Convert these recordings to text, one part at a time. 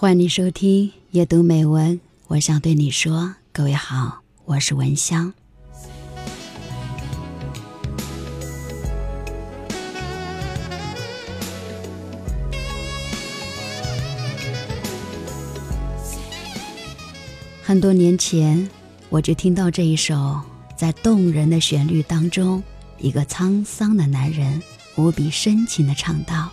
欢迎你收听阅读美文，我想对你说，各位好，我是文香。很多年前，我就听到这一首在动人的旋律当中，一个沧桑的男人无比深情的唱道：“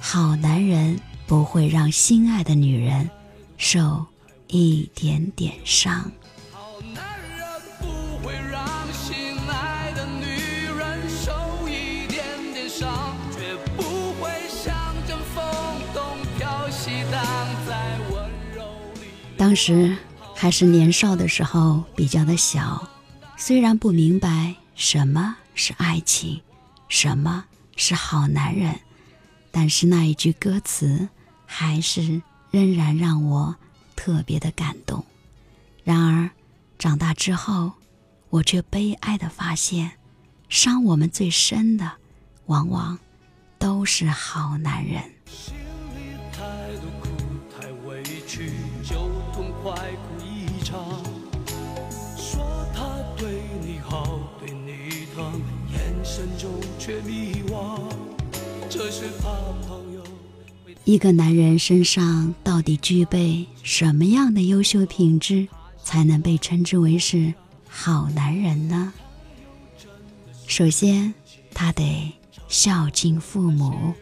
好男人。”不会让心爱的女人受一点点伤。好男人不会让心爱的女人受一点点伤，绝不会像阵风东飘西荡在温柔里。当时还是年少的时候，比较的小，虽然不明白什么是爱情，什么是好男人。但是那一句歌词，还是仍然让我特别的感动。然而，长大之后，我却悲哀的发现，伤我们最深的，往往都是好男人。心里太多苦，太委屈，就痛快哭一场。说他对你好，对你疼，眼神中却迷惘。这是怕朋友。一个男人身上到底具备什么样的优秀品质，才能被称之为是好男人呢？首先，他得孝敬父母，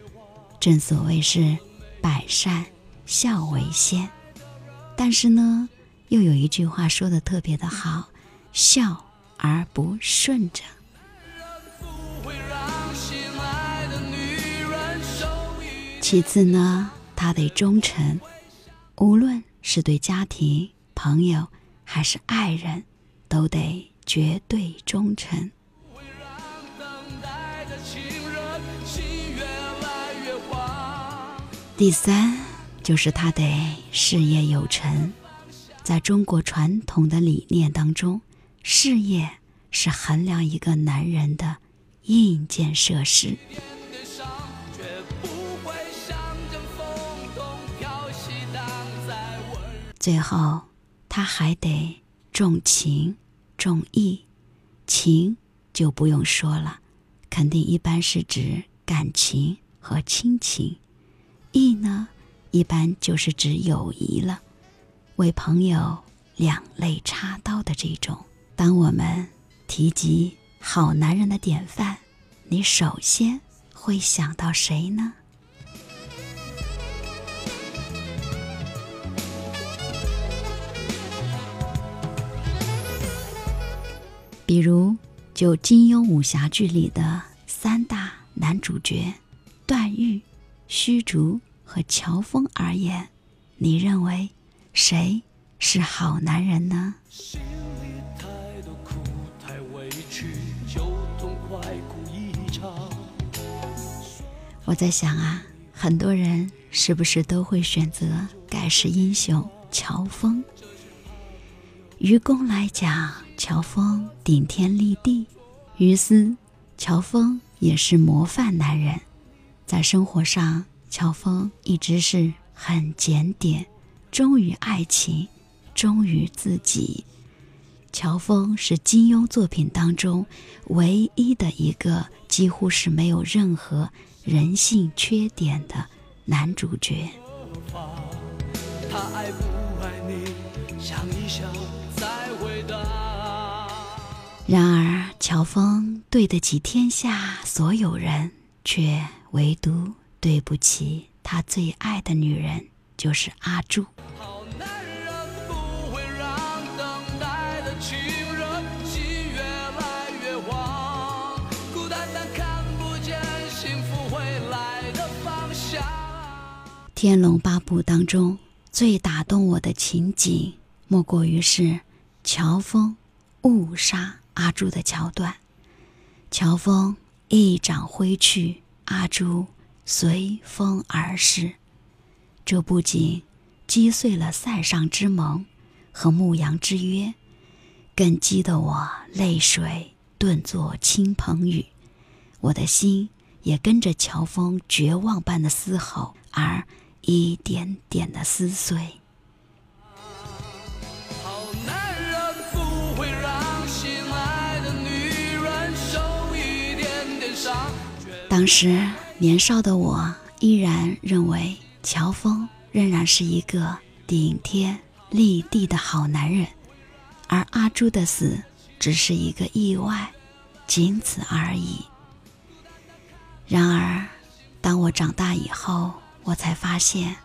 正所谓是百善孝为先。但是呢，又有一句话说的特别的好：孝而不顺者。其次呢，他得忠诚，无论是对家庭、朋友还是爱人，都得绝对忠诚。第三就是他得事业有成，在中国传统的理念当中，事业是衡量一个男人的硬件设施。最后，他还得重情重义，情就不用说了，肯定一般是指感情和亲情；义呢，一般就是指友谊了，为朋友两肋插刀的这种。当我们提及好男人的典范，你首先会想到谁呢？比如，就金庸武侠剧里的三大男主角段誉、虚竹和乔峰而言，你认为谁是好男人呢？我在想啊，很多人是不是都会选择盖世英雄乔峰？于公来讲，乔峰顶天立地；于斯，乔峰也是模范男人。在生活上，乔峰一直是很检点，忠于爱情，忠于自己。乔峰是金庸作品当中唯一的一个几乎是没有任何人性缺点的男主角。他爱不爱你？想一想。再回答然而，乔峰对得起天下所有人，却唯独对不起他最爱的女人，就是阿朱。《天龙八部》当中最打动我的情景，莫过于是乔峰误杀。阿朱的桥段，乔峰一掌挥去，阿朱随风而逝。这不仅击碎了塞上之盟和牧羊之约，更激得我泪水顿作倾盆雨。我的心也跟着乔峰绝望般的嘶吼而一点点的撕碎。当时年少的我依然认为乔峰仍然是一个顶天立地的好男人，而阿朱的死只是一个意外，仅此而已。然而，当我长大以后，我才发现，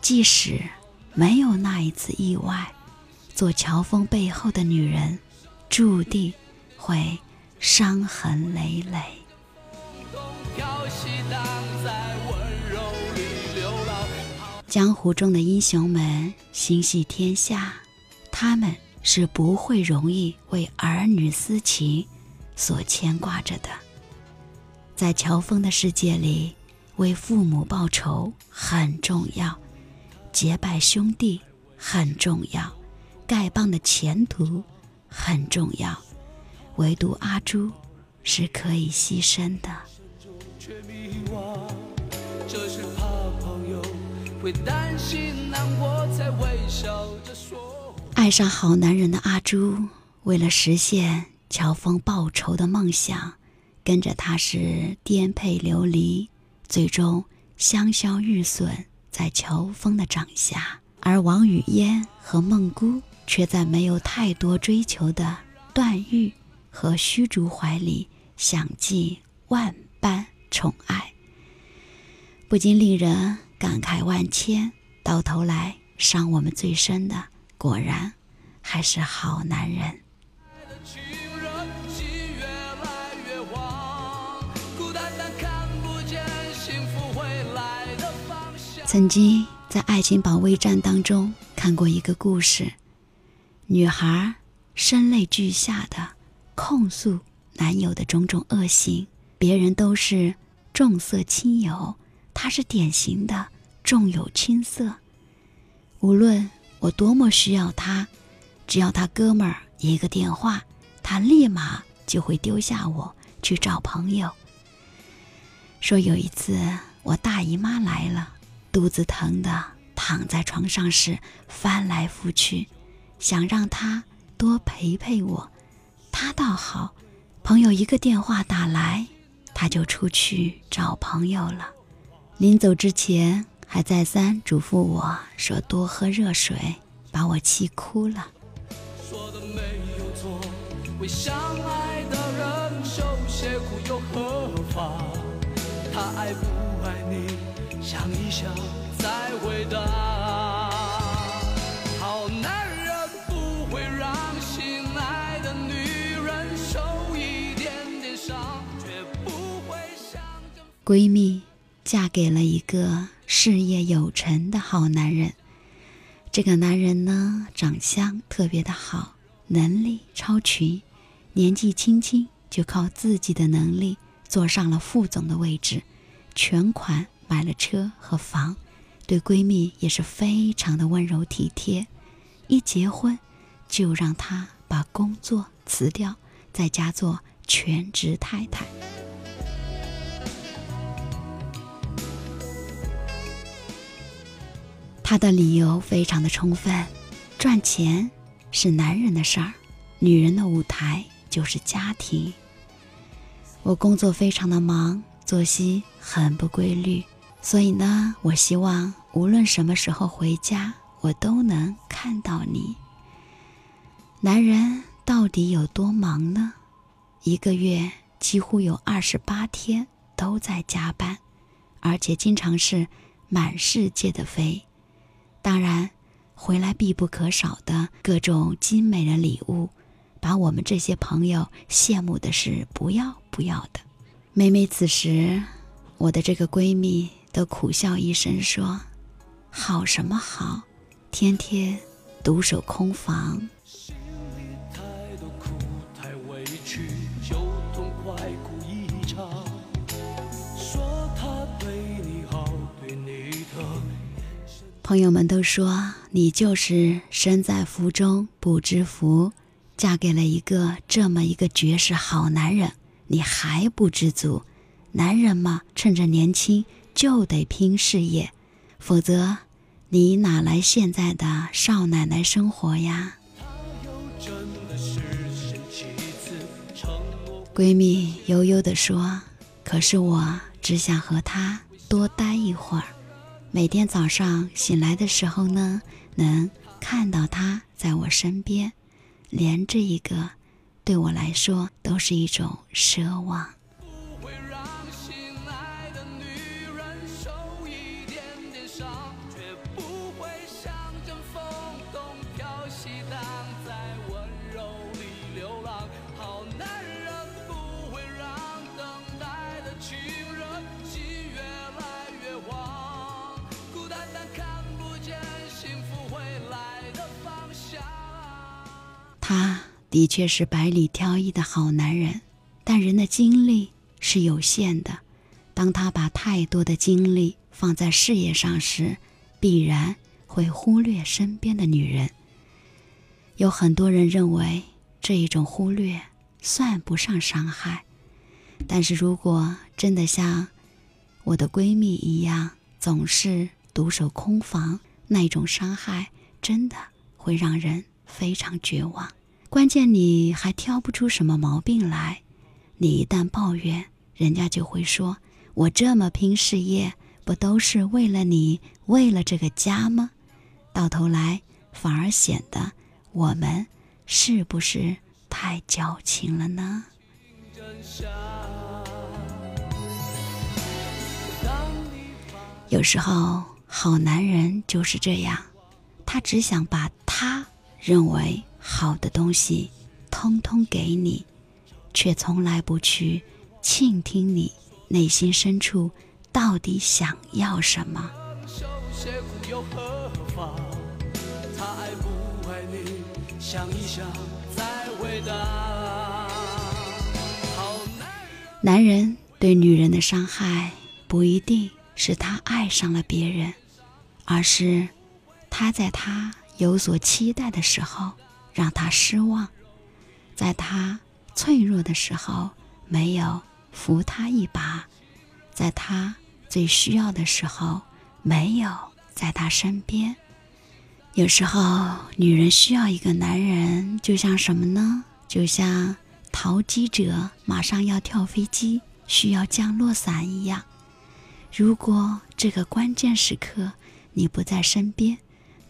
即使没有那一次意外，做乔峰背后的女人，注定会伤痕累累。江湖中的英雄们心系天下，他们是不会容易为儿女私情所牵挂着的。在乔峰的世界里，为父母报仇很重要，结拜兄弟很重要，丐帮的前途很重要，唯独阿朱是可以牺牲的。爱上好男人的阿朱，为了实现乔峰报仇的梦想，跟着他是颠沛流离，最终香消玉损在乔峰的掌下。而王语嫣和孟姑却在没有太多追求的段誉和虚竹怀里享尽万般宠爱，不禁令人。感慨万千，到头来伤我们最深的，果然还是好男人。曾经在《爱情保卫战》当中看过一个故事，女孩声泪俱下的控诉男友的种种恶行，别人都是重色轻友，她是典型的。重有轻色。无论我多么需要他，只要他哥们儿一个电话，他立马就会丢下我去找朋友。说有一次我大姨妈来了，肚子疼的躺在床上时翻来覆去，想让他多陪陪我。他倒好，朋友一个电话打来，他就出去找朋友了。临走之前。还再三嘱咐我说：“多喝热水，把我气哭了。”说的没有错，为相爱的人受些苦又何妨？他爱不爱你，想一想再回答。好男人不会让心爱的女人受一点点伤，绝不会想着闺蜜嫁给了一个。事业有成的好男人，这个男人呢，长相特别的好，能力超群，年纪轻轻就靠自己的能力坐上了副总的位置，全款买了车和房，对闺蜜也是非常的温柔体贴，一结婚就让她把工作辞掉，在家做全职太太。他的理由非常的充分，赚钱是男人的事儿，女人的舞台就是家庭。我工作非常的忙，作息很不规律，所以呢，我希望无论什么时候回家，我都能看到你。男人到底有多忙呢？一个月几乎有二十八天都在加班，而且经常是满世界的飞。当然，回来必不可少的各种精美的礼物，把我们这些朋友羡慕的是不要不要的。每每此时，我的这个闺蜜都苦笑一声说：“好什么好，天天独守空房。”朋友们都说你就是身在福中不知福，嫁给了一个这么一个绝世好男人，你还不知足？男人嘛，趁着年轻就得拼事业，否则，你哪来现在的少奶奶生活呀？闺蜜悠悠地说：“可是我只想和他多待一会儿，每天早上醒来的时候呢，能看到他在我身边，连这一个，对我来说都是一种奢望。”他的确是百里挑一的好男人，但人的精力是有限的。当他把太多的精力放在事业上时，必然会忽略身边的女人。有很多人认为这一种忽略算不上伤害，但是如果真的像我的闺蜜一样，总是独守空房，那一种伤害真的会让人。非常绝望，关键你还挑不出什么毛病来。你一旦抱怨，人家就会说：“我这么拼事业，不都是为了你，为了这个家吗？”到头来反而显得我们是不是太矫情了呢？有时候，好男人就是这样，他只想把他。认为好的东西，通通给你，却从来不去倾听你内心深处到底想要什么。男人对女人的伤害，不一定是他爱上了别人，而是他在他。有所期待的时候，让他失望；在他脆弱的时候，没有扶他一把；在他最需要的时候，没有在他身边。有时候，女人需要一个男人，就像什么呢？就像逃机者马上要跳飞机，需要降落伞一样。如果这个关键时刻你不在身边，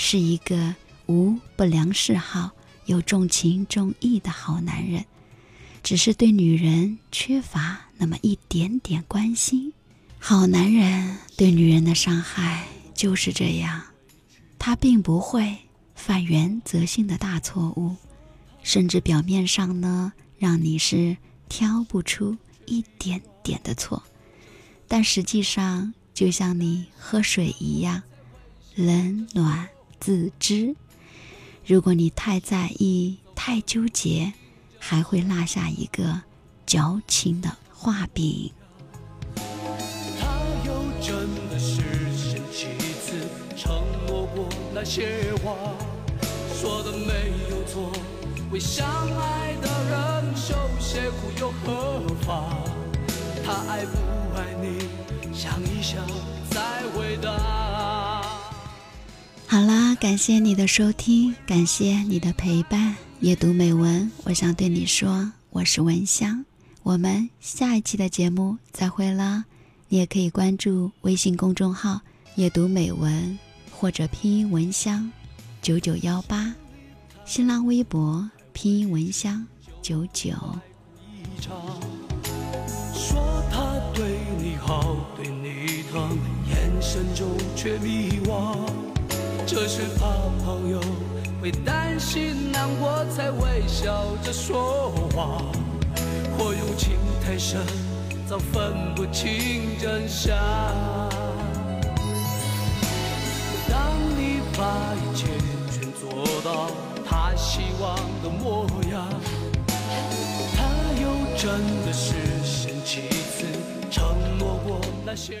是一个无不良嗜好又重情重义的好男人，只是对女人缺乏那么一点点关心。好男人对女人的伤害就是这样，他并不会犯原则性的大错误，甚至表面上呢，让你是挑不出一点点的错，但实际上就像你喝水一样，冷暖。自知，如果你太在意、太纠结，还会落下一个矫情的画饼。他又真的是先几次承诺过那些话，说的没有错。为相爱的人受些苦又何妨？他爱不爱你，想一想再回答。好啦，感谢你的收听，感谢你的陪伴。阅读美文，我想对你说，我是文香。我们下一期的节目再会啦！你也可以关注微信公众号“阅读美文”或者拼音文香九九幺八，新浪微博拼音文香九九。说他对你好，对你疼，眼神中却迷惘。这是怕朋友会担心难过，才微笑着说话。或用情太深，早分不清真相。当你把一切全做到他希望的模样。他又真的是神其次承诺过那些。